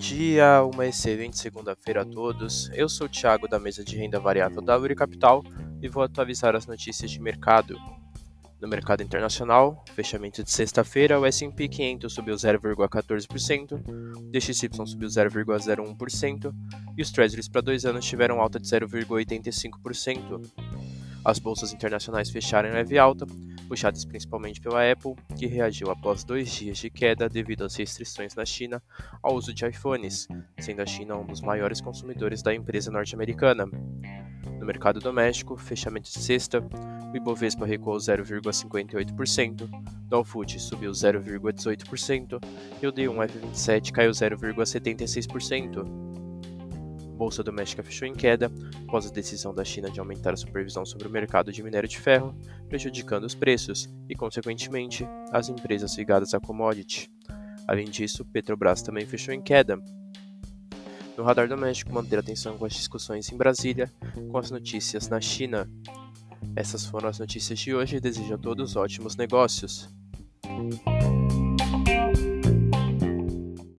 dia, uma excelente segunda-feira a todos. Eu sou o Thiago da mesa de renda variável da Uri Capital e vou atualizar as notícias de mercado. No mercado internacional, fechamento de sexta-feira, o S&P 500 subiu 0,14%, o DXY subiu 0,01% e os Treasuries para dois anos tiveram alta de 0,85%. As bolsas internacionais fecharam em leve alta, puxadas principalmente pela Apple, que reagiu após dois dias de queda devido às restrições na China ao uso de iPhones, sendo a China um dos maiores consumidores da empresa norte-americana. No mercado doméstico, fechamento de sexta, o Ibovespa recuou 0,58%, o Dow subiu 0,18% e o D1F27 caiu 0,76%. Bolsa Doméstica fechou em queda após a decisão da China de aumentar a supervisão sobre o mercado de minério de ferro, prejudicando os preços e, consequentemente, as empresas ligadas à commodity. Além disso, Petrobras também fechou em queda. No radar doméstico, manter atenção com as discussões em Brasília, com as notícias na China. Essas foram as notícias de hoje e desejo a todos ótimos negócios.